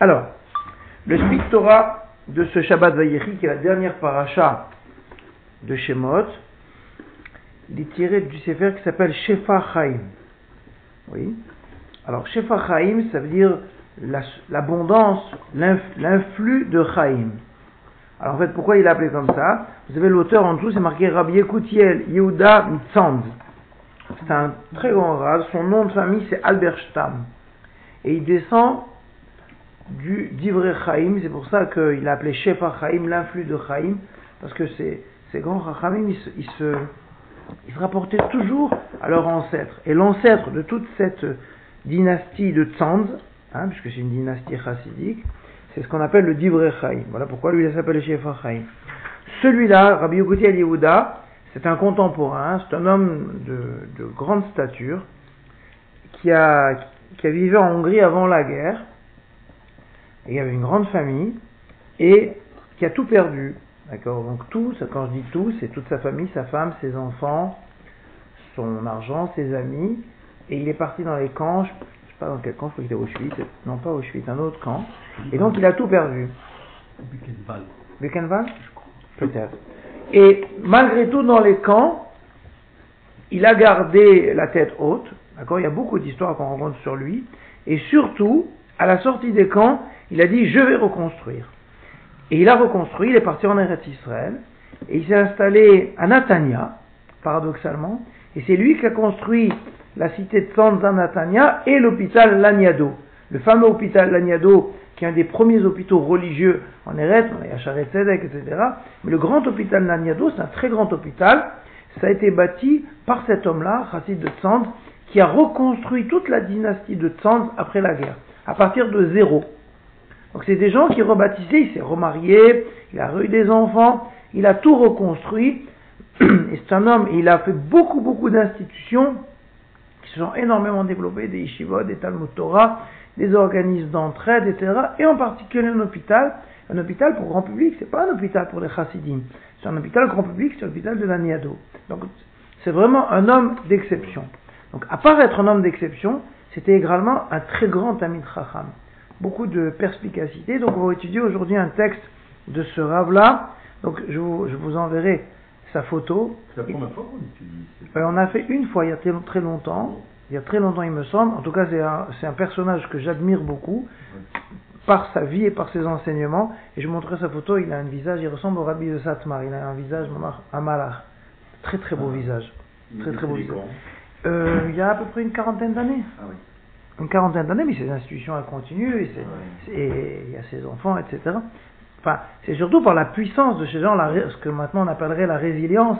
Alors, le Spit Torah de ce Shabbat Vayechi, qui est la dernière paracha de Shemot, il est tiré du Sefer qui s'appelle Shefa Chaim. Oui. Alors, Shefa Chaim, ça veut dire l'abondance, l'influx de Chaim. Alors en fait, pourquoi il est appelé comme ça? Vous avez l'auteur en dessous, c'est marqué Rabbi Ekoutiel Yehuda Mitzand. C'est un très grand rave. Son nom de famille, c'est Albert Stam. Et il descend du d'Ivre Chaim. C'est pour ça qu'il a appelé Shefa Chaim, l'influx de Chaim. Parce que ces, ces grands Chaim, ils se, ils, se, ils se rapportaient toujours à leur ancêtre. Et l'ancêtre de toute cette dynastie de Tzand, hein, puisque c'est une dynastie chassidique, c'est ce qu'on appelle le Divre Chaim. Voilà pourquoi lui il s'appelle Shefa Chaim. Celui-là, Rabbi Yoguti al Yehuda, c'est un contemporain, c'est un homme de, de, grande stature qui a, qui a vécu en Hongrie avant la guerre. Et il avait une grande famille et qui a tout perdu. D'accord? Donc tout, quand je dis tout, c'est toute sa famille, sa femme, ses enfants, son argent, ses amis. Et il est parti dans les camps, je ne sais pas dans quel camp, je crois qu'il était Auschwitz, non pas Auschwitz, un autre camp. Et donc il a tout perdu. Buchenwald. Buchenwald? Peut-être. Et malgré tout, dans les camps, il a gardé la tête haute. D'accord? Il y a beaucoup d'histoires qu'on rencontre sur lui. Et surtout, à la sortie des camps, il a dit Je vais reconstruire. Et il a reconstruit, il est parti en Eretz Israël. Et il s'est installé à Natania, paradoxalement. Et c'est lui qui a construit la cité de Sanza Natania et l'hôpital Laniado. Le fameux hôpital Laniado, qui est un des premiers hôpitaux religieux en Eretz, on a etc. Mais le grand hôpital Laniado, c'est un très grand hôpital. Ça a été bâti par cet homme-là, Chassid de Tzand, qui a reconstruit toute la dynastie de Tzand après la guerre, à partir de zéro. Donc c'est des gens qui rebâtissaient, il s'est remarié, il a eu des enfants, il a tout reconstruit. C'est un homme, il a fait beaucoup, beaucoup d'institutions qui se sont énormément développées, des yeshivot, des Talmud Torah, des organismes d'entraide, etc. Et en particulier un hôpital, un hôpital pour grand public, c'est pas un hôpital pour les chassidim, c'est un hôpital grand public, c'est l'hôpital de l'Aniado. Donc c'est vraiment un homme d'exception. Donc à part être un homme d'exception, c'était également un très grand ami de Chacham. Beaucoup de perspicacité. Donc on va étudier aujourd'hui un texte de ce rave-là. Donc je vous, je vous enverrai sa photo. C'est la première fois qu'on. Euh, on a fait une fois il y a très, très longtemps. Il y a très longtemps, il me semble. En tout cas, c'est un, personnage que j'admire beaucoup par sa vie et par ses enseignements. Et je montrerai sa photo. Il a un visage, il ressemble au rabbi de Satmar. Il a un visage, un malach. Très très beau Ah. visage. Très très beau visage. Euh, il y a à peu près une quarantaine d'années. Ah oui. Une quarantaine d'années, mais ces institutions, elles continuent. Et, et il y a ses enfants, etc. Enfin, c'est surtout par la puissance de ces gens, la, ce que maintenant on appellerait la résilience,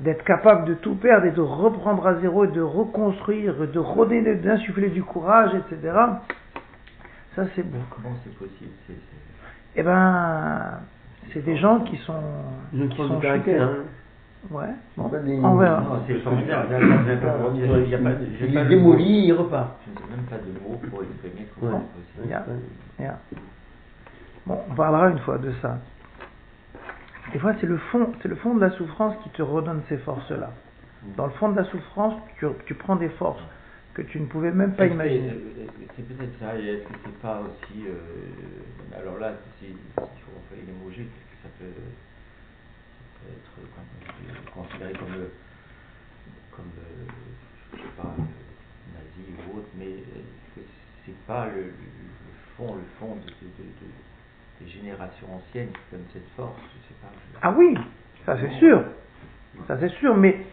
d'être capable de tout perdre et de reprendre à zéro et de reconstruire, de redonner, d'insuffler du courage, etc. Ça, c'est beau. Comment c'est possible c'est, c'est- Eh ben, c'est des gens qui sont. Ils qui sont de caractère. Hein. Ouais. Bon, Pas des- on verra. Non, c'est formidable. Il Il pas est démoli, il repart. Je n'ai même pas de mots pour exprimer comment Ouais. c'est possible. Yeah. Yeah. Bon, on parlera une fois de ça. Des fois, c'est le fond, c'est le fond de la souffrance qui te redonne ces forces-là. Dans le fond de la souffrance, tu, tu prends des forces que tu ne pouvais même pas imaginer. que C'est peut-être ça, et est-ce que c'est pas aussi. euh, alors là, si, si on fait les mots justes, est-ce que ça peut, ça peut être comme- considéré comme. le- comme. euh, je sais pas, euh, nazi ou autre, mais est-ce que c'est pas le, le fond, le fond de, de- de- de- des générations anciennes qui donnent cette force Je sais pas. je- Ah oui, ça c'est sûr. Ça c'est sûr, mais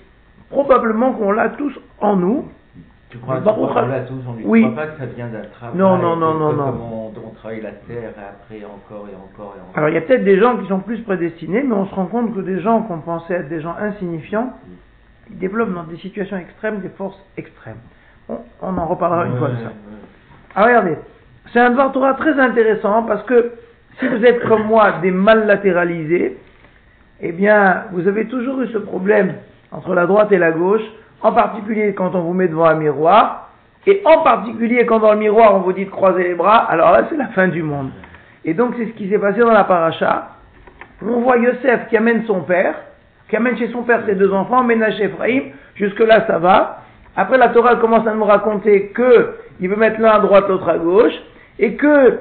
probablement qu'on l'a tous en nous. Tu crois, qu'on tous, on ne oui. croit pas que ça vient d'un travail. Non, non, non, non, non. On, on travaille la terre et après encore et encore et encore. Alors il y a peut-être des gens qui sont plus prédestinés, mais on se rend compte que des gens qu'on pensait être des gens insignifiants, ils développent dans des situations extrêmes des forces extrêmes. On en reparlera une fois de ça. ouais. Ah, regardez, c'est un Torah très intéressant parce que si vous êtes comme moi des mal latéralisés, eh bien, vous avez toujours eu ce problème entre la droite et la gauche, en particulier quand on vous met devant un miroir, et en particulier quand dans le miroir on vous dit de croiser les bras, alors là c'est la fin du monde. Et donc c'est ce qui s'est passé dans la paracha. On voit Yosef qui amène son père, qui amène chez son père ses deux enfants, Ménage et Ephraïm, jusque-là ça va. Après la Torah commence à nous raconter que il veut mettre l'un à droite, l'autre à gauche, et que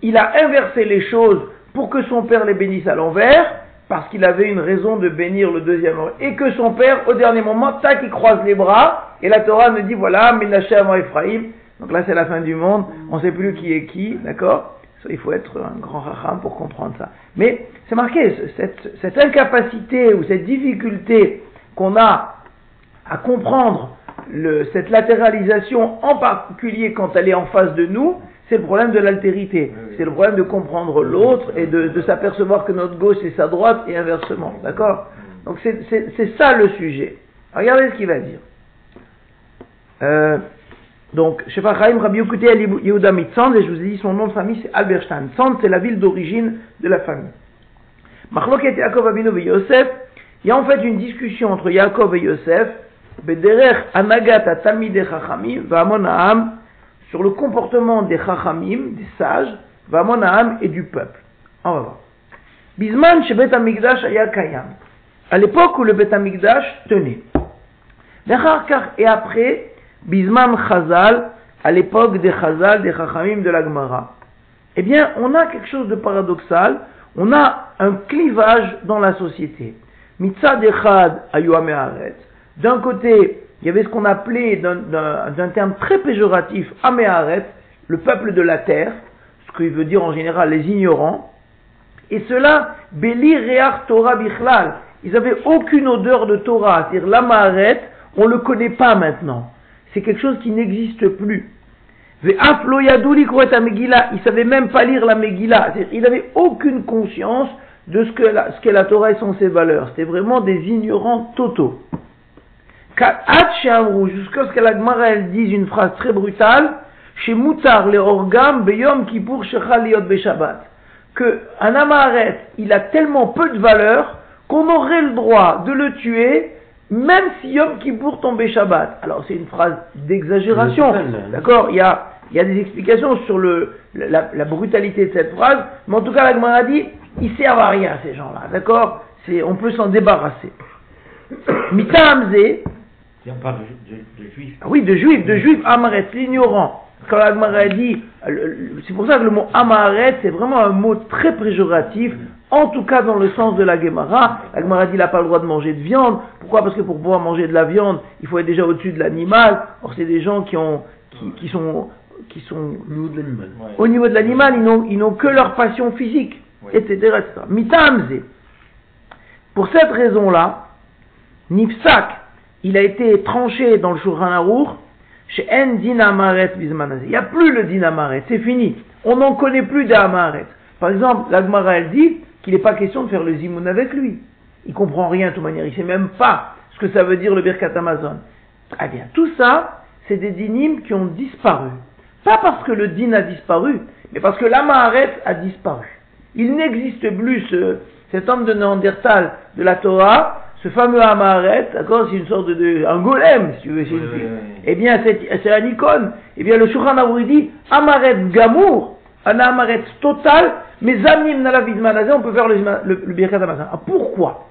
il a inversé les choses pour que son père les bénisse à l'envers, parce qu'il avait une raison de bénir le deuxième et que son père, au dernier moment, tac, il croise les bras, et la Torah nous dit, voilà, Ménachem Ephraim, donc là c'est la fin du monde, on ne sait plus qui est qui, d'accord? Il faut être un grand racham pour comprendre ça. Mais c'est marqué, cette, incapacité ou cette difficulté qu'on a à comprendre cette latéralisation, en particulier quand elle est en face de nous, c'est le problème de l'altérité. C'est le problème de comprendre l'autre et de, de s'apercevoir que notre gauche est sa droite et inversement. D'accord Donc c'est ça le sujet. Regardez ce qu'il va dire. Euh, donc, je sais pas, Chaim Rabbi Yokuté Yehuda Mitzand, et je vous ai dit son nom de famille, c'est Alberstein. Tzand, c'est la ville d'origine de la famille. Machloket Yaakov Abinu et Yosef, il y a en fait une discussion entre Yaakov et Yosef, Bederech Anagat Talmidei Chachamim, Vamon Ha'am, sur le comportement des Chachamim, des sages, Vamonaham et du peuple. On va voir. Bisman chez Bet Amigdash. À l'époque où le Bet Amigdash tenait. Et après, Bisman Chazal, à l'époque des Chazal, des Chachamim de la Gemara. Eh bien, on a quelque chose de paradoxal. On a un clivage dans la société. Mitzad Echad. D'un côté, il y avait ce qu'on appelait d'un terme très péjoratif, Améharet, le peuple de la terre, ce qu'il veut dire en général les ignorants, et cela, Beli Reach Torah Bichlal, ils n'avaient aucune odeur de Torah, c'est-à-dire l'Amaharet, on ne le connaît pas maintenant, c'est quelque chose qui n'existe plus. Ils ne savaient même pas lire la Megillah, ils n'avaient aucune conscience de ce qu'est la Torah et sont ses valeurs, c'était vraiment des ignorants totaux jusqu'à ce que la Gemara elle dise une phrase très brutale, chez Moutar le orgam beyom kipur shechaliot beshabbat, que un amaret, il a tellement peu de valeur qu'on aurait le droit de le tuer même si Yom Kippour tombait Shabbat. Alors c'est une phrase d'exagération, d'accord? Il y, a, il y a des explications sur le, la, la, brutalité de cette phrase, mais en tout cas la Gemara dit, ils servent à rien ces gens-là, d'accord? On peut s'en débarrasser. Mita Hamze, on parle de, de, juifs. Ah oui, de juifs, de juifs, Amaret, l'ignorant. Quand l'Agmara dit, c'est pour ça que le mot Amaret, c'est vraiment un mot très péjoratif, en tout cas dans le sens de la Gemara. L'Agmara dit, il n'a pas le droit de manger de viande. Pourquoi? Parce que pour pouvoir manger de la viande, il faut être déjà au-dessus de l'animal. Or, c'est des gens qui ont, qui, qui sont, qui sont au niveau de l'animal. Au niveau de l'animal, ils n'ont, ils n'ont que leur passion physique, etc., etc. Mitamze. Pour cette raison-là, Nifsak, il a été tranché dans le Shulchan Aruch chez En Dinamaret. Il n'y a plus le Dinamaret, c'est fini. On n'en connaît plus d'Amaret. Par exemple, l'Agmara, elle dit qu'il n'est pas question de faire le Zimoun avec lui. Il comprend rien de toute manière, il ne sait même pas ce que ça veut dire le Birkat Amazon. Très bien, tout ça, c'est des dynimes qui ont disparu. Pas parce que le din a disparu, mais parce que l'Amaret a disparu. Il n'existe plus cet homme de Néandertal de la Torah ce fameux Amaret, d'accord, c'est une sorte de, un golem, si tu veux, Eh bien, c'est un icône. Eh bien, le Shulchan Aruch dit, Amaret Gamour, un Amaret total, mais Zamim Nalavid Manazé, on peut faire le, le, le Birkat Ah, pourquoi?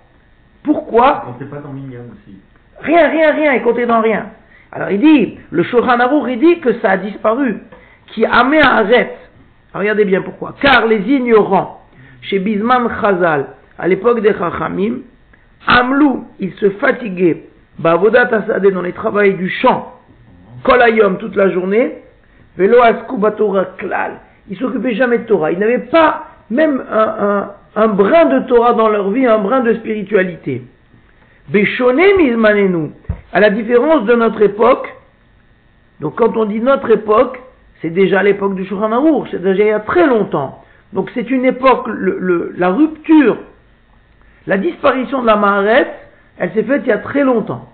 Pourquoi? On ne pas dans Minyan aussi. Rien, rien, rien, il comptait dans rien. Alors il dit, le Shulchan il dit que ça a disparu, qui Amaret. Regardez bien pourquoi. Car les ignorants, chez Bisman Chazal, à l'époque des Chachamim, Amlou, il se fatiguait, Bavodat Asadeh, dans les travaux du champ, Kolayom toute la journée, Velo Torah Klal. Ils s'occupaient jamais de Torah. Ils n'avaient pas même un, brin de Torah dans leur vie, un brin de spiritualité. Béchoné Mizmanenu, à la différence de notre époque, donc quand on dit notre époque, c'est déjà l'époque du Shulchan c'est déjà il y a très longtemps. Donc c'est une époque, la rupture la disparition de la Maharet, elle s'est faite il y a très longtemps.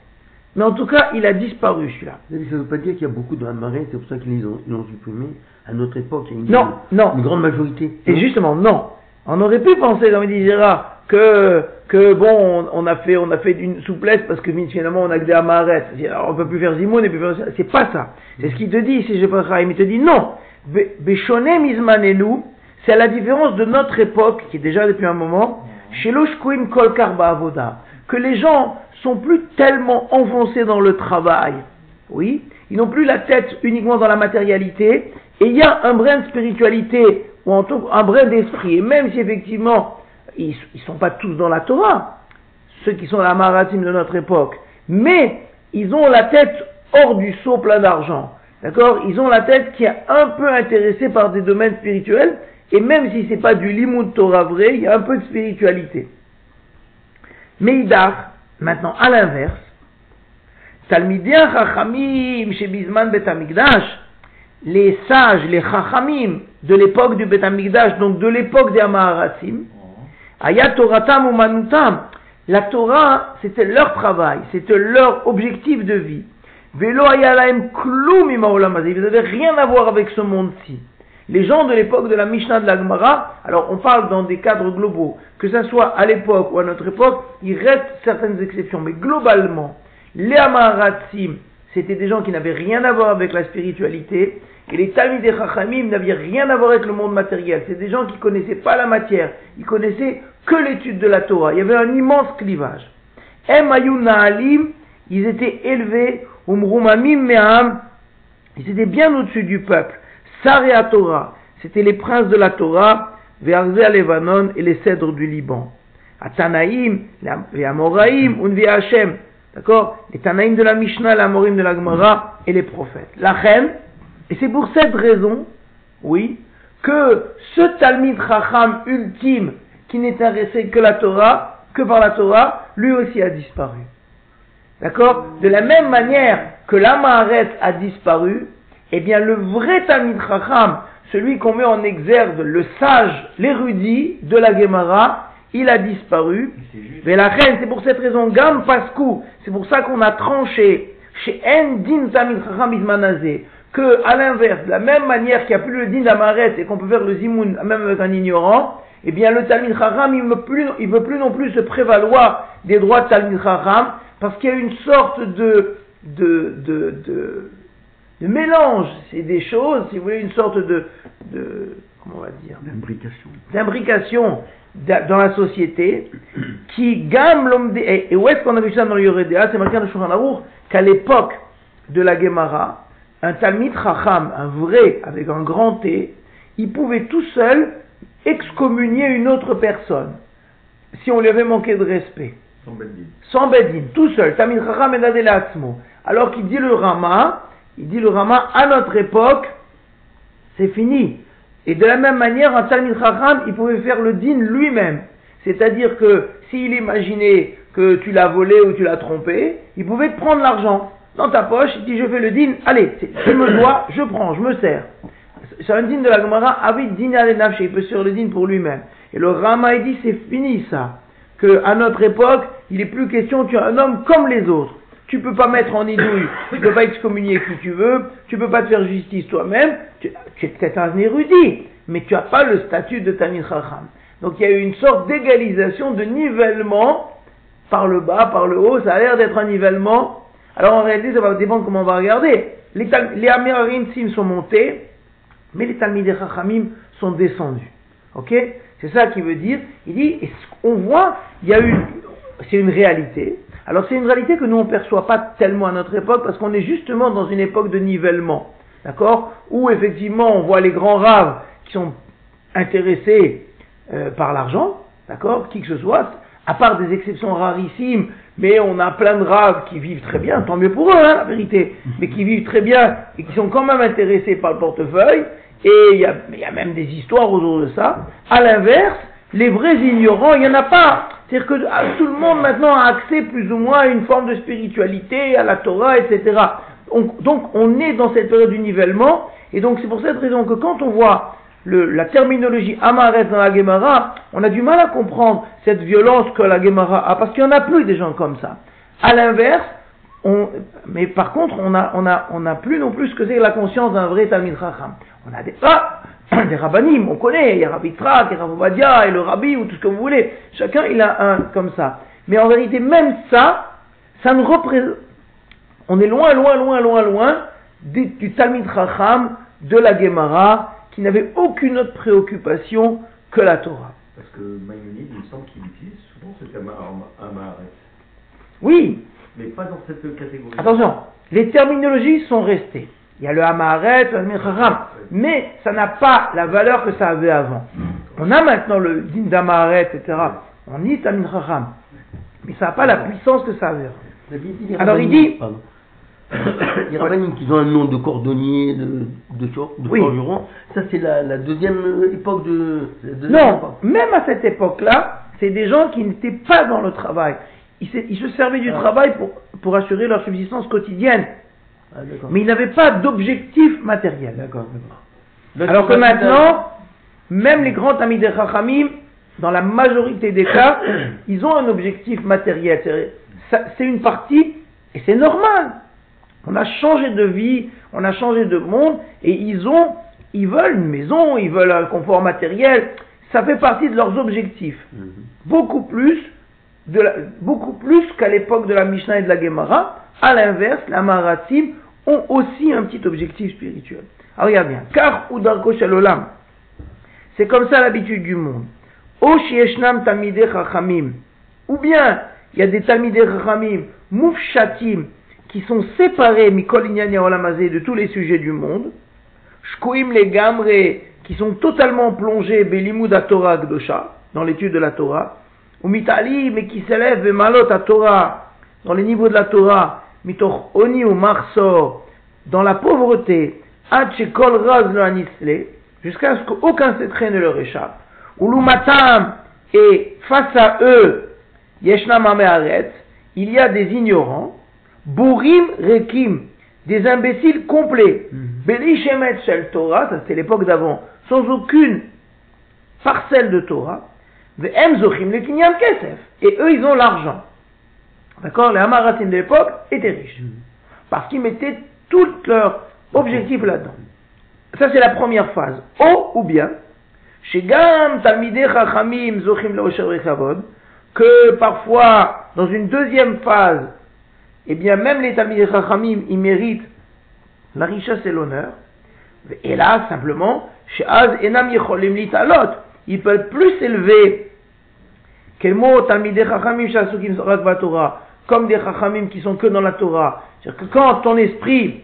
Mais en tout cas, il a disparu celui-là. Ça ne veut pas dire qu'il y a beaucoup de Maharet, c'est pour ça qu'ils l'ont supprimé. À notre époque, il y a une, non, non. une grande majorité. Et justement, non. On aurait pu penser, dit Gérard, que, que bon, on, a fait, on a fait une souplesse parce que finalement on a que des Amaret. On peut plus faire Zimoun et plus faire C'est pas ça. C'est ce qu'il te dit, si je pas il te dit non. Béchoné Mizmanenu, c'est la différence de notre époque, qui est déjà depuis un moment, que les gens sont plus tellement enfoncés dans le travail, oui, ils n'ont plus la tête uniquement dans la matérialité, et il y a un brin de spiritualité ou en tout un brin d'esprit. Et même si effectivement, ils ne sont pas tous dans la Torah, ceux qui sont la maratime de notre époque, mais ils ont la tête hors du seau plein d'argent. D'accord? Ils ont la tête qui est un peu intéressée par des domaines spirituels, et même si c'est pas du limud Torah vrai, il y a un peu de spiritualité. Mais maintenant, à l'inverse, Talmidia Chachamim chez Bisman Betamikdash, les sages, les Chachamim de l'époque du Betamikdash, donc de l'époque des Amaharatim, Ayat Toratam ou Manutam, la Torah, c'était leur travail, c'était leur objectif de vie. Velo Ayalaim Klum Ils n'avaient rien à voir avec ce monde-ci. Les gens de l'époque de la Mishnah de la Gemara, alors on parle dans des cadres globaux, que ce soit à l'époque ou à notre époque, il reste certaines exceptions, mais globalement, les Amaratzim, c'était des gens qui n'avaient rien à voir avec la spiritualité, et les Talmud et Chachamim n'avaient rien à voir avec le monde matériel. C'est des gens qui connaissaient pas la matière, ils connaissaient que l'étude de la Torah. Il y avait un immense clivage. Na'alim, ils étaient élevés, Umrumamim Me'am, ils étaient bien au-dessus du peuple. Saria Torah, c'était les princes de la Torah, Ve'arze Levanon et les cèdres du Liban. Atanaïm, les Amoraïm, Unvi Hashem, d'accord? Les Tanaïm de la Mishnah, les Amorim de la Gemara et les prophètes. La reine, et c'est pour cette raison, oui, que ce Talmid Chacham ultime, qui n'intéressait que la Torah, que par la Torah, lui aussi a disparu. D'accord? De la même manière que l'Amaharet a disparu, eh bien le vrai Talmid Chacham, celui qu'on met en exergue, le sage, l'érudit de la Gemara, il a disparu. Mais la reine, c'est pour cette raison, Gam Paskou, c'est pour ça qu'on a tranché chez En Din Talmid Chacham Ismanazé, que, à l'inverse, de la même manière qu'il n'y a plus le din d'Amaret et qu'on peut faire le zimoun même avec un ignorant, eh bien le Talmud Chacham, il ne veut plus, il veut plus non plus se prévaloir des droits de Talmud Chacham, parce qu'il y a une sorte de, de, de, de, de mélange, c'est des choses, si vous voulez, une sorte de, de comment on va dire? D'imbrication. D'imbrication dans la société, qui gamme l'homme et, où est-ce qu'on a vu ça dans le Yoredea C'est marqué dans le Shulchan qu'à l'époque de la Gemara, un Talmid Chacham, un vrai, avec un grand T, il pouvait tout seul excommunier une autre personne, si on lui avait manqué de respect. Sans Bedin. Sans Bedin, tout seul. Talmid Chacham et Alors qu'il dit le Rama, il dit le Rama, à notre époque, c'est fini. Et de la même manière, un Talmid Chacham, il pouvait faire le din lui-même. C'est-à-dire que s'il imaginait que tu l'as volé ou tu l'as trompé, il pouvait prendre l'argent dans ta poche, il dit je fais le din, allez, je me dois, je prends, je me sers. C'est un din de la Gemara, Avid din il peut sur le din pour lui-même. Et le Rama il dit c'est fini ça, que à notre époque, il n'est plus question, tu es un homme comme les autres. Tu peux pas mettre en idouille, tu peux pas excommunier qui tu veux, tu peux pas te faire justice toi-même, tu, es peut-être un érudit, mais tu n'as pas le statut de Tamil Chacham. Donc il y a eu une sorte d'égalisation, de nivellement, par le bas, par le haut, ça a l'air d'être un nivellement alors en réalité, ça va dépendre comment on va regarder. Les, les Sim sont montés, mais les Talmidei Chachamim sont descendus. Ok? C'est ça qui veut dire. Il dit, on voit, il y a eu, c'est une réalité. Alors c'est une réalité que nous on ne perçoit pas tellement à notre époque parce qu'on est justement dans une époque de nivellement. D'accord? Où effectivement on voit les grands raves qui sont intéressés euh, par l'argent, d'accord? Qui que ce soit, à part des exceptions rarissimes, mais on a plein de raves qui vivent très bien, tant mieux pour eux, hein, la vérité, mais qui vivent très bien et qui sont quand même intéressés par le portefeuille, et il y a, même des histoires autour de ça. À l'inverse, les vrais ignorants, il n'y en a pas. C'est-à-dire que ah, tout le monde maintenant a accès plus ou moins à une forme de spiritualité, à la Torah, etc. donc on est dans cette période du nivellement, et donc c'est pour cette raison que quand on voit la terminologie Amaret dans la Gemara, on a du mal à comprendre cette violence que la Gemara a, parce qu'il n'y en a plus des gens comme ça. À l'inverse, on, mais par contre, on a, on a, on a plus non plus ce que c'est la conscience d'un vrai Talmid Chacham. On a des, ah, des rabbinim, on connaît, il y a Rabbi Trak, il y a Rabbi et le Rabbi, ou tout ce que vous voulez. Chacun, il a un comme ça. Mais en vérité, même ça, ça ne représente, on est loin, loin, loin, loin, loin du, du Talmid Chacham, de la Gemara, qui n'avait aucune autre préoccupation que la Torah. Parce que Maïmonide, il me semble qu'il utilise souvent ce terme Amaharet. Oui. Mais pas dans cette catégorie. Attention, les terminologies sont restées. Il y a le Hamaret, le Chacham. Mais ça n'a pas la valeur que ça avait avant. On a maintenant le din d'Amaret, etc. On dit Tamid Chacham. Mais ça n'a pas la puissance que ça avait avant. Alors, il dit- les rabbiniques qui ont un nom de cordonnier, de, de, de Oui. ça c'est la, la deuxième époque de. la deuxième Non, époque. même à cette époque-là, c'est des gens qui n'étaient pas dans le travail. Ils se, ils se servaient du Ah. travail pour, pour assurer leur subsistance quotidienne. Ah. Mais ils n'avaient pas d'objectif matériel. D'accord, Alors que maintenant, même les grands amis des Chachamim, dans la majorité des cas, ils ont un objectif matériel. C'est- une partie, et c'est normal. On a changé de vie, on a changé de monde, et ils ont, ils veulent une maison, ils veulent un confort matériel. Ça fait partie de leurs objectifs. Mhm. Beaucoup plus, de la- beaucoup plus qu'à l'époque de la Mishnah et de la Gemara. À l'inverse, la Maratim ont aussi un petit objectif spirituel. Alors regarde bien. Car ou darko. C'est comme ça l'habitude du monde. O shieshnam tamidei chachamim. Ou bien, il y a des tamidei chachamim, mufshatim, qui sont séparés, mikol inyan yaolam hazeh, de tous les sujets du monde. Shkoim les gamre, qui sont totalement plongés, belimud Torah dans l'étude de la Torah. Ou mitali, mais qui s'élèvent, malot à Torah, dans les niveaux de la Torah, mitoch oni ou marsor, dans la pauvreté, shekol raz lo anisle, jusqu'à ce qu'aucun secret ne leur échappe. Ou l'umatam, et face à eux, yeshnam ameharet, il y a des ignorants, Bourim Rekim, des imbéciles complets. Mhm. Beli Shemet Shel Torah, ça c'est l'époque d'avant, sans aucune parcelle de Torah. Et eux, ils ont l'argent. D'accord? Les Hamaratim de l'époque étaient riches. Parce qu'ils mettaient tout leur objectif là-dedans. Ça, c'est la première phase. O ou bien, que parfois, dans une deuxième phase, eh bien, même les Talmidei Chachamim, ils méritent la richesse et l'honneur. Et là, simplement, chez Az Enam Yecholim Litalot, ils peuvent plus s'élever quel mot Talmidei Chachamim Shasukim Sorat Torah, comme des Chachamim qui sont que dans la Torah. C'est-à-dire que quand ton esprit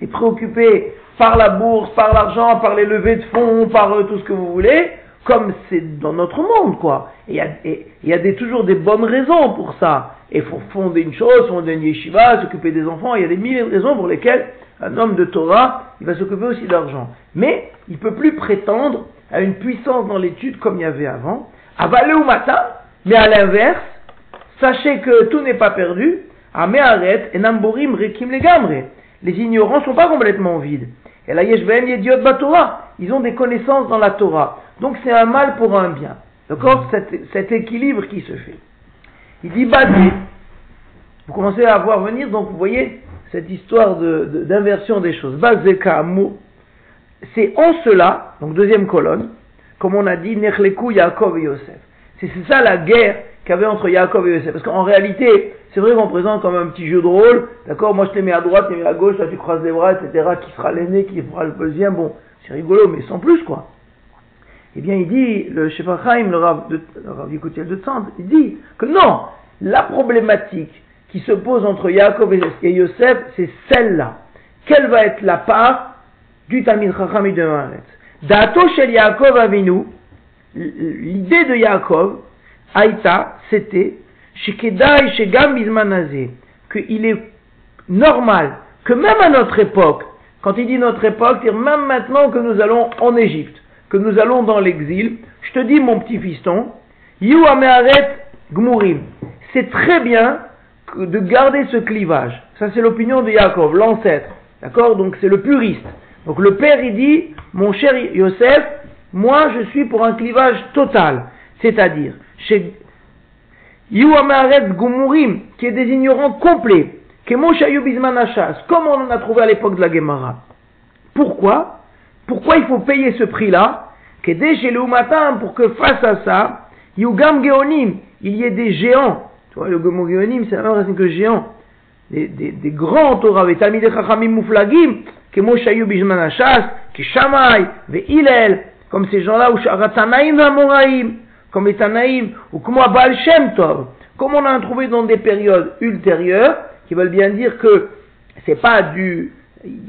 est préoccupé par la bourse, par l'argent, par les levées de fonds, par euh, tout ce que vous voulez, comme c'est dans notre monde, quoi. Il y a, des, toujours des bonnes raisons pour ça. Et faut fonder une chose, fonder une yeshiva, s'occuper des enfants, il y a des milliers de raisons pour lesquelles un homme de Torah, il va s'occuper aussi d'argent. Mais il peut plus prétendre à une puissance dans l'étude comme il y avait avant. Avalé ou matin, mais à l'inverse, sachez que tout n'est pas perdu. Ameharet et Namborim Rekim Legamre. Les ignorants ne sont pas complètement vides. Et la Yeshbem Yediot Torah. Ils ont des connaissances dans la Torah. Donc c'est un mal pour un bien. D'accord cet, cet équilibre qui se fait. Il dit basé. Vous commencez à voir venir, donc vous voyez cette histoire de- de- d'inversion des choses. Ka'amu. C'est en cela, donc deuxième colonne, comme on a dit, Nechleku Yaakov et Yosef. C'est ça la guerre qu'il y avait entre Yaakov et Yosef. Parce qu'en réalité, c'est vrai qu'on présente comme un petit jeu de rôle. D'accord Moi je te mets à droite, tu mets à gauche, toi tu croises les bras, etc. Qui sera l'aîné, qui fera le deuxième Bon, c'est rigolo, mais sans plus, quoi. Eh bien, il dit, le Chaim, le Rav, de, de Tzand, il dit que non, la problématique qui se pose entre Yaakov et Yosef, c'est celle-là. Quelle va être la part du Talmid Chacham et de Maharet? Dato shel Yaakov Avinu, l'idée de Yaakov, Aïta, c'était, Shekedai Shegam Bizmanazé, qu'il est normal que même à notre époque, quand il dit notre époque, c'est même maintenant que nous allons en Égypte, que nous allons dans l'exil, je te dis mon petit fiston, Yu Ameharet Gmurim, c'est très bien de garder ce clivage. Ça c'est l'opinion de Yaakov, l'ancêtre. D'accord? Donc c'est le puriste. Donc le père il dit, mon cher Yosef, moi je suis pour un clivage total. C'est-à-dire, chez Yu Ameharet Gumurim, qui est des ignorants complets, Bizman Hashas, comme on en a trouvé à l'époque de la Gemara. Pourquoi? Pourquoi il faut payer ce prix-là? Kedé chez le Umatam, pour que face à ça, Yugam Geonim, il y ait des géants. Tu vois, le Geonim, c'est la même racine que géant. Des, des, grands Torah, Chachamim Muflagim, Comme ces gens-là, comme les Tanaïm, ou comme Baal Shem Tov, comme on a trouvé dans des périodes ultérieures, qui veulent bien dire que c'est pas du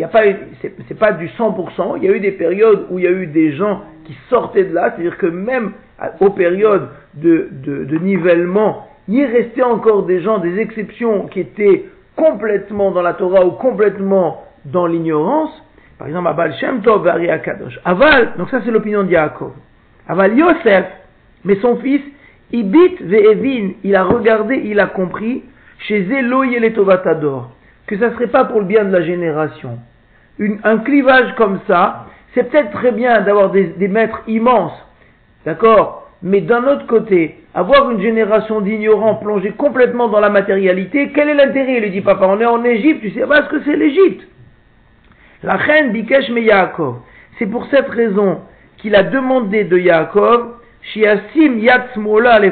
a pas, c'est pas du 100%. Il y a eu des périodes où il y a eu des gens qui sortaient de là, c'est-à-dire que même aux périodes de, de, de nivellement, il restait encore des gens, des exceptions qui étaient complètement dans la Torah ou complètement dans l'ignorance. Par exemple, Abal Shem Tov Ari Akadosh. Aval, donc ça c'est l'opinion de Yaakov. Aval Yosef, mais son fils, Ibit Ve'evin, il a regardé, il a compris, chez Zelo Yeletovatador, que ça serait pas pour le bien de la génération. Un clivage comme ça, c'est peut-être très bien d'avoir des, des maîtres immenses, d'accord Mais d'un autre côté, avoir une génération d'ignorants plongés complètement dans la matérialité, quel est l'intérêt Il lui dit, papa, on est en Égypte, tu sais pas ce que c'est l'Égypte La reine Bikesh me Yaakov. C'est pour cette raison qu'il a demandé de Yaakov, Shiasim Yatsmola al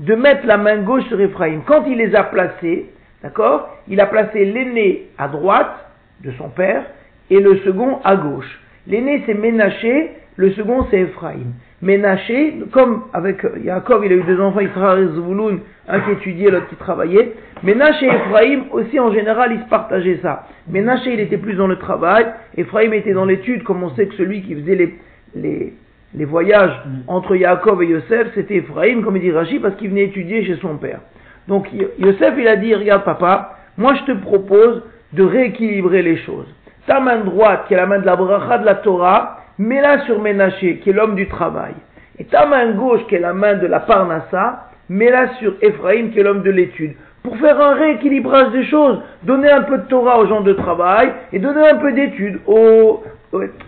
de mettre la main gauche sur Ephraim. Quand il les a placés, d'accord, il a placé l'aîné à droite de son père et le second à gauche. L'aîné c'est Ménaché, le second c'est Ephraim. Ménaché, comme avec Yaakov, il a eu deux enfants, Israël et Zvouloun, un qui étudiait, l'autre qui travaillait. Ménaché et Ephraim, aussi en général, ils se partageaient ça. Ménaché, il était plus dans le travail, Ephraim était dans l'étude, comme on sait que celui qui faisait les, les, les voyages entre Yaakov et Yosef, c'était Ephraim, comme il dit Rashi, parce qu'il venait étudier chez son père. Donc Yo- Yosef, il a dit, regarde papa, moi je te propose de rééquilibrer les choses. Ta main droite, qui est la main de la bracha de la Torah, mets-la sur Ménaché, qui est l'homme du travail. Et ta main gauche, qui est la main de la Parnassa, mets-la sur Ephraim, qui est l'homme de l'étude. Pour faire un rééquilibrage des choses, donner un peu de Torah aux gens de travail, et donner un peu d'études aux,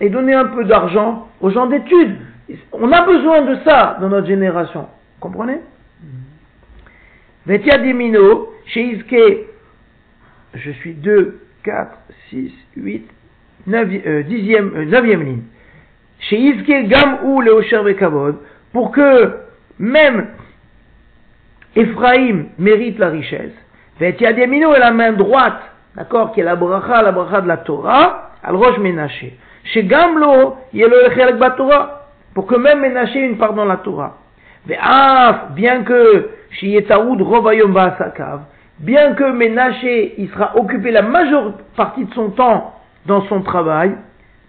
et donner un peu d'argent aux gens d'études. On a besoin de ça dans notre génération. Comprenez? Vetia Dimino, chez je suis 2, 4, 6, 8, 9, euh, 10e, euh, 9e ligne. Chez Iske Gam ou le Osher Bekavod, pour que même Ephraim mérite la richesse. Vetia Dimino est la main droite, d'accord, qui est la bracha, la bracha de la Torah, al Rosh Menaché. Chez Gamlo, il y a le Torah, pour que même Menaché une part dans la Torah. Ve'af, bien que Shiyetaoud Rovayom Ba'asakav, bien que Ménaché, il sera occupé la majeure partie de son temps dans son travail,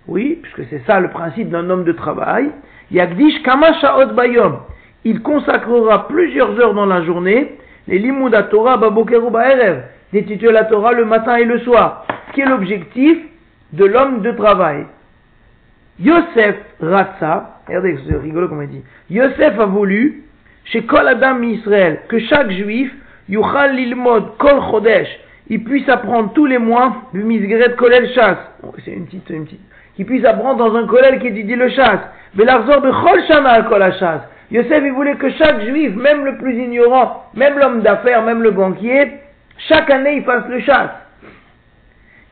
oui, puisque c'est ça le principe d'un homme de travail, Yagdish Kama Sha'ot Bayom, il consacrera plusieurs heures dans la journée, les Limouda Torah Babokeru Ba'erev, d'étudier la Torah le matin et le soir, qui est l'objectif de l'homme de travail? Yosef Ratsa, regardez, c'est rigolo comme il dit. Yosef a voulu, chez Kol Adam Israël, que chaque juif, Yuchal Lilmod Kol Chodesh, il puisse apprendre tous les mois, Misgeret Kolel Chasse. C'est une petite, une petite. Qu'il puisse apprendre dans un Kolel qui étudie le chasse. Belarzor Bechol Shana Kol Chasse? Yosef, il voulait que chaque juif, même le plus ignorant, même l'homme d'affaires, même le banquier, chaque année il fasse le chasse.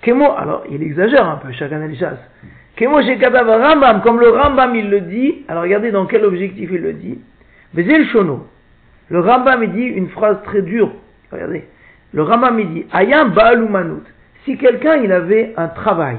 Kemo, alors il exagère un peu, chaque année le chasse. Kemo Shekadav Rambam, comme le Rambam il le dit, alors regardez dans quel objectif il le dit. Bezel Shono. Le Rambam il dit une phrase très dure. Regardez. Le Rambam il dit Ayam Baal Umanut. Si quelqu'un il avait un travail,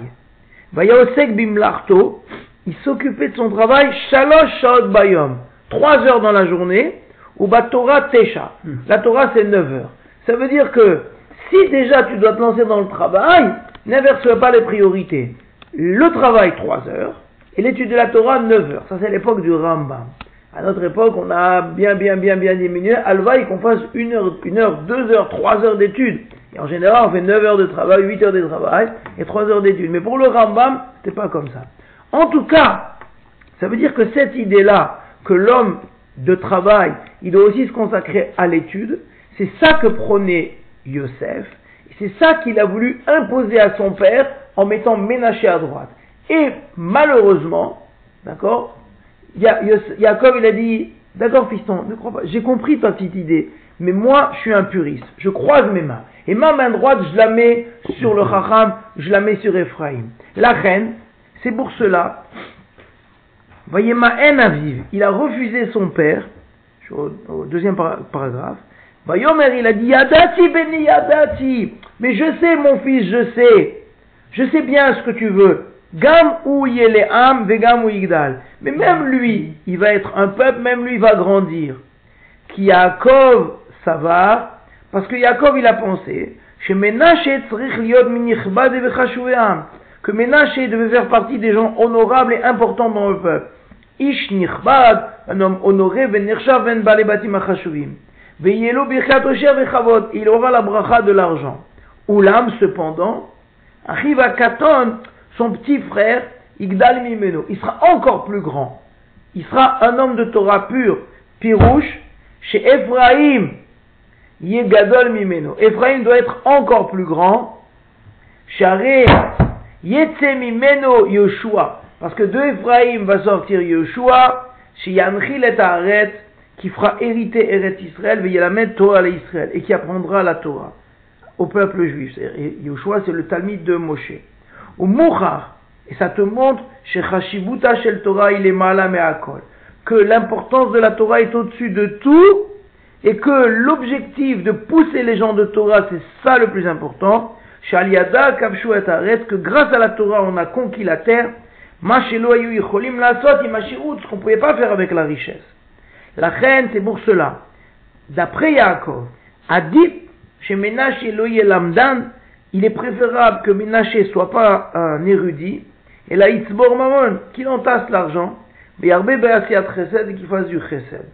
Vayaosek Bimlarto, il s'occupait de son travail Shalosh Shaot Bayom. Trois heures dans la journée, ou Torah Tesha. La Torah c'est 9 heures. Ça veut dire que si déjà tu dois te lancer dans le travail, n'inverse pas les priorités. Le travail 3 heures et l'étude de la Torah 9 heures. Ça c'est l'époque du Rambam. À notre époque, on a bien, bien, bien, bien diminué. Alvaï qu'on fasse une heure, une heure, deux heures, trois heures d'études. Et en général, on fait 9 heures de travail, 8 heures de travail et 3 heures d'études. Mais pour le Rambam, c'était pas comme ça. En tout cas, ça veut dire que cette idée-là, que l'homme de travail, il doit aussi se consacrer à l'étude, c'est ça que prônait Yosef. C'est ça qu'il a voulu imposer à son père en mettant Ménaché à droite. Et malheureusement, d'accord, Jacob il a dit, d'accord fiston, ne crois pas, j'ai compris ta petite idée, mais moi je suis un puriste, je croise mes mains. Et ma main droite, je la mets sur le Chacham, je la mets sur Ephraim. La reine, c'est pour cela, voyez ma haine à vivre, il a refusé son père, au, deuxième para- paragraphe, Vayomer, il a dit, Yadati beni Yadati, mais je sais mon fils, je sais, je sais bien ce que tu veux. Gam ou am vegam ou yigdal. Mais même lui, il va être un peuple, même lui, il va grandir. Qui Yaakov, ça va, parce que Yaakov, il a pensé, que Ménaché devait faire partie des gens honorables et importants dans le peuple. Ish nichbad, un homme honoré, ben nirshav ben balebatim achashuvim. Veyelo il aura la bracha de l'argent. Oulam, cependant, arrive à Katon, son petit frère, Igdal Mimeno. Il sera encore plus grand. Il sera un homme de Torah pur, pirouche, chez Ephraim, Yegadol Mimeno. Ephraim doit être encore plus grand. Share Yetze Mimeno Yoshua. Parce que de Ephraim va sortir Yoshua, chez Yanchil et Aret, qui fera hériter Eret Israël, Yelamed Torah à Israël, et qui apprendra la Torah au peuple juif. Yoshua, c'est le Talmud de Moshe. Ou Mouchar, et ça te montre, chez Chashibuta Shel Torah, il est malam et akol, que l'importance de la Torah est au-dessus de tout, et que l'objectif de pousser les gens de Torah, c'est ça le plus important. Shaliada Kavshu et que grâce à la Torah, on a conquis la terre. Mashelo ayu yicholim lasot ce qu'on pouvait pas faire avec la richesse. La reine, c'est pour cela. D'après Yaakov, Adip, chez Menaché Lamdan, il est préférable que Menaché soit pas un érudit, et la Itzbor Mamon, qu'il entasse l'argent, mais Yarbe Beasiat Chesed, et qu'il fasse du Chesed.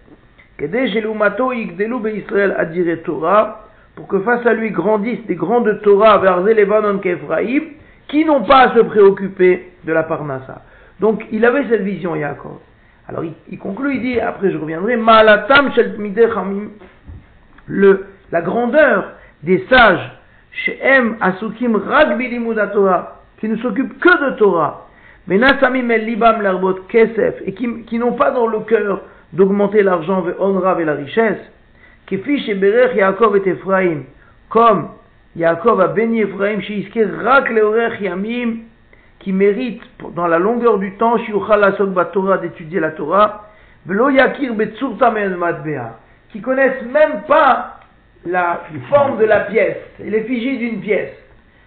Pour que face à lui grandissent des grands de Torah vers Lebanon qu'Ephraïm, qui n'ont pas à se préoccuper de la Parnassa. Donc il avait cette vision, Yaakov. Alors il, conclut, il dit, après je reviendrai, Malatam shel le, la grandeur des sages, Shehem Asukim Rag Torah, qui ne s'occupent que de Torah, Menasamim El Libam Larbot Kesef, et qui, qui n'ont pas dans le cœur d'augmenter l'argent, et la richesse, fiche Berech Yaakov et Ephraim, comme Yaakov a béni Ephraim, chez Rak Leorech Yamim, qui mérite dans la longueur du temps, la Torah d'étudier la Torah, Velo Yakir qui connaissent même pas la forme de la pièce, l'effigie d'une pièce.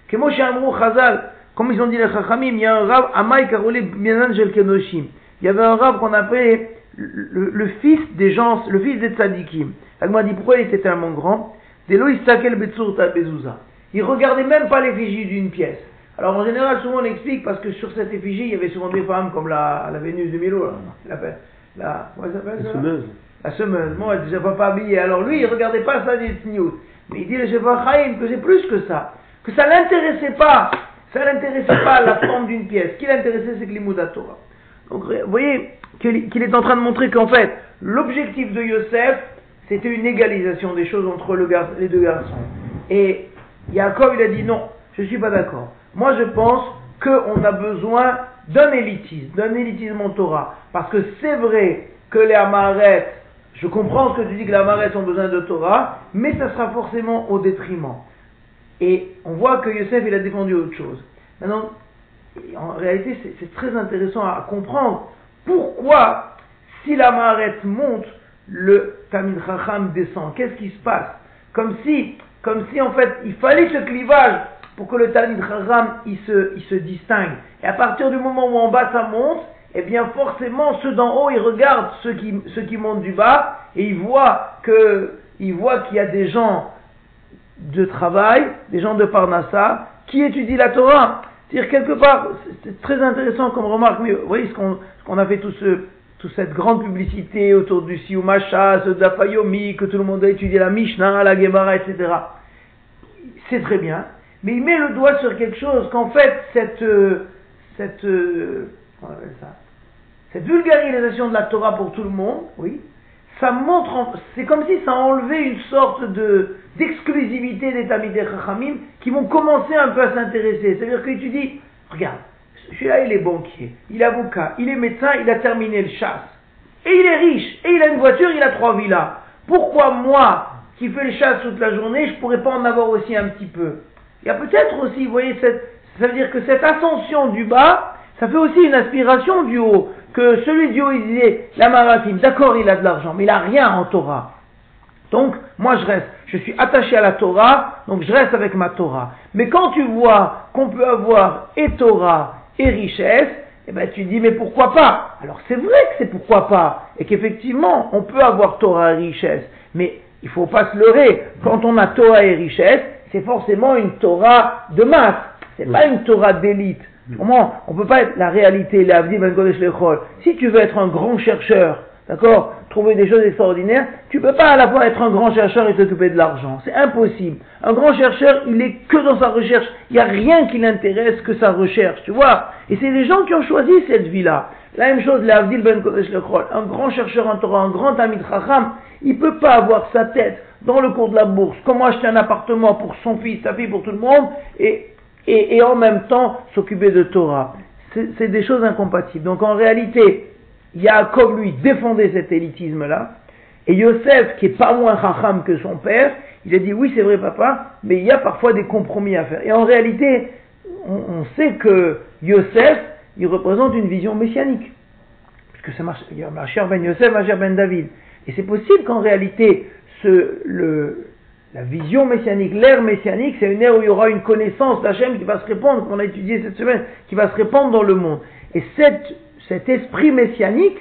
Que Moshe Amrou Chazal, comme ils ont dit les Chachamim, il y a un rab, Amay Karole Bienangel Kenoshim. Il y avait un rab qu'on appelait le, fils des gens, le fils des tzadikim. Elle m'a dit pourquoi il était tellement grand? Il regardait même pas l'effigie d'une pièce. Alors en général, souvent on explique parce que sur cette effigie, il y avait souvent des femmes comme la, la Vénus de Milo, la, la, comment s'appelle La semeuse. La semeuse. Moi, elle disait pas habillée. Alors lui, il regardait pas ça des news. Mais il dit, je vois Chaim, que c'est plus que ça. Que ça l'intéressait pas. Ça l'intéressait pas la forme d'une pièce. Ce qui l'intéressait, c'est que l'Imouda Torah. Vous voyez, qu'il est en train de montrer qu'en fait, l'objectif de Yosef, c'était une égalisation des choses entre les deux garçons. Et Yaakov, il a dit non, je ne suis pas d'accord. Moi, je pense qu'on a besoin d'un élitisme, d'un élitisme en Torah. Parce que c'est vrai que les Amarettes, je comprends ce que tu dis que les Amarettes ont besoin de Torah, mais ça sera forcément au détriment. Et on voit que Yosef, il a défendu autre chose. Maintenant, en réalité, c'est très intéressant à comprendre pourquoi, si la marette monte, le Tamid Chacham descend Qu'est-ce qui se passe? Comme si, comme si en fait, il fallait ce clivage pour que le Talmud Chacham il se, il se distingue. Et à partir du moment où en bas ça monte, eh bien forcément ceux d'en haut ils regardent ceux qui, ceux qui montent du bas et ils voient ils voient qu'il y a des gens de travail, des gens de Parnassa qui étudient la Torah. C'est-à-dire quelque part, c'est très intéressant comme remarque, mais vous voyez ce qu'on a fait tout ce, toute cette grande publicité autour du Siumacha, ce Dafayomi, que tout le monde a étudié la Mishnah, la Gemara, etc. C'est très bien, mais il met le doigt sur quelque chose qu'en fait, cette, cette, ça, cette vulgarisation de la Torah pour tout le monde, oui, ça montre, c'est comme si ça enlevait une sorte de d'exclusivité des Tamidei Chachamim qui vont commencer un peu à s'intéresser. C'est-à-dire que tu dis, regarde, celui-là il est banquier, il est avocat, il est médecin, il a terminé le chasse. Et il est riche, et il a une voiture, il a trois villas. Pourquoi moi, qui fais le chasse toute la journée, je pourrais pas en avoir aussi un petit peu? Il y a peut-être aussi, vous voyez, ça veut dire que cette ascension du bas, ça fait aussi une aspiration du haut que celui du haut, il disait, d'accord, il a de l'argent, mais il n'a rien en Torah. Donc, moi je reste, je suis attaché à la Torah, donc je reste avec ma Torah. Mais quand tu vois qu'on peut avoir et Torah et richesse, eh ben tu dis, mais pourquoi pas? Alors c'est vrai que c'est pourquoi pas, et qu'effectivement, on peut avoir Torah et richesse, mais il faut pas se leurrer. Quand on a Torah et richesse, c'est forcément une Torah de masse. C'est pas une Torah d'élite. Comment On peut pas être la réalité, ben Si tu veux être un grand chercheur, d'accord, trouver des choses extraordinaires, tu peux pas à la fois être un grand chercheur et t'occuper de l'argent. C'est impossible. Un grand chercheur, il est que dans sa recherche. Il n'y a rien qui l'intéresse que sa recherche, tu vois. Et c'est les gens qui ont choisi cette vie-là. La même chose, l'Avdil Ben Kodesh Un grand chercheur en Torah, un grand ami de Chacham, il peut pas avoir sa tête dans le cours de la bourse, comment acheter un appartement pour son fils, sa fille, pour tout le monde, et, et, en même temps s'occuper de Torah. C'est des choses incompatibles. Donc en réalité, Yaakov, lui, défendait cet élitisme-là, et Yosef, qui est pas moins Chacham que son père, il a dit oui, c'est vrai, papa, mais il y a parfois des compromis à faire. Et en réalité, on, sait que Yosef, il représente une vision messianique. Puisque c'est Machir ben Yosef, Machir ben David. Et c'est possible qu'en réalité, ce, le, la vision messianique, l'ère messianique, c'est une ère où il y aura une connaissance d'Hachem qui va se répandre, qu'on a étudié cette semaine, qui va se répandre dans le monde. Et cet esprit messianique,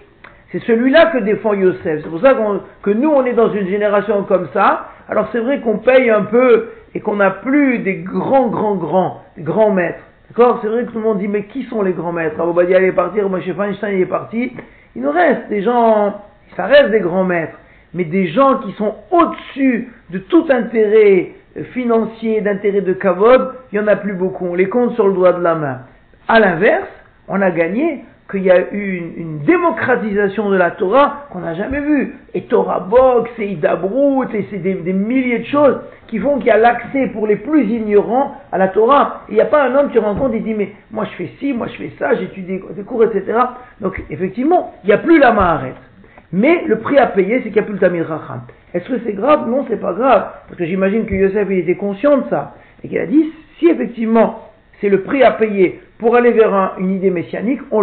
c'est celui-là que défend Yosef. C'est pour ça que nous, on est dans une génération comme ça. Alors c'est vrai qu'on paye un peu et qu'on n'a plus des grands, grands, grands, grands maîtres. D'accord? C'est vrai que tout le monde dit, mais qui sont les grands maîtres? Abou Badia est parti, Moshe Feinstein est parti. Il nous reste des gens, ça reste des grands maîtres mais des gens qui sont au-dessus de tout intérêt financier, d'intérêt de kavod, il n'y en a plus beaucoup. On les compte sur le doigt de la main. À l'inverse, on a gagné qu'il y a eu une, démocratisation de la Torah qu'on n'a jamais vue. Et Torah Box, et Idabrut, et c'est des, milliers de choses qui font qu'il y a l'accès pour les plus ignorants à la Torah. Il n'y a pas un homme qui rencontre et dit, mais moi je fais ci, moi je fais ça, j'étudie des cours, etc. Donc effectivement, il n'y a plus la main arrête. Mais le prix à payer, c'est qu'il n'y a plus le Tamil Racham. Est-ce que c'est grave? Non, c'est pas grave. Parce que j'imagine que Yosef il était conscient de ça. Et qu'il a dit, si effectivement c'est le prix à payer pour aller vers une idée messianique, on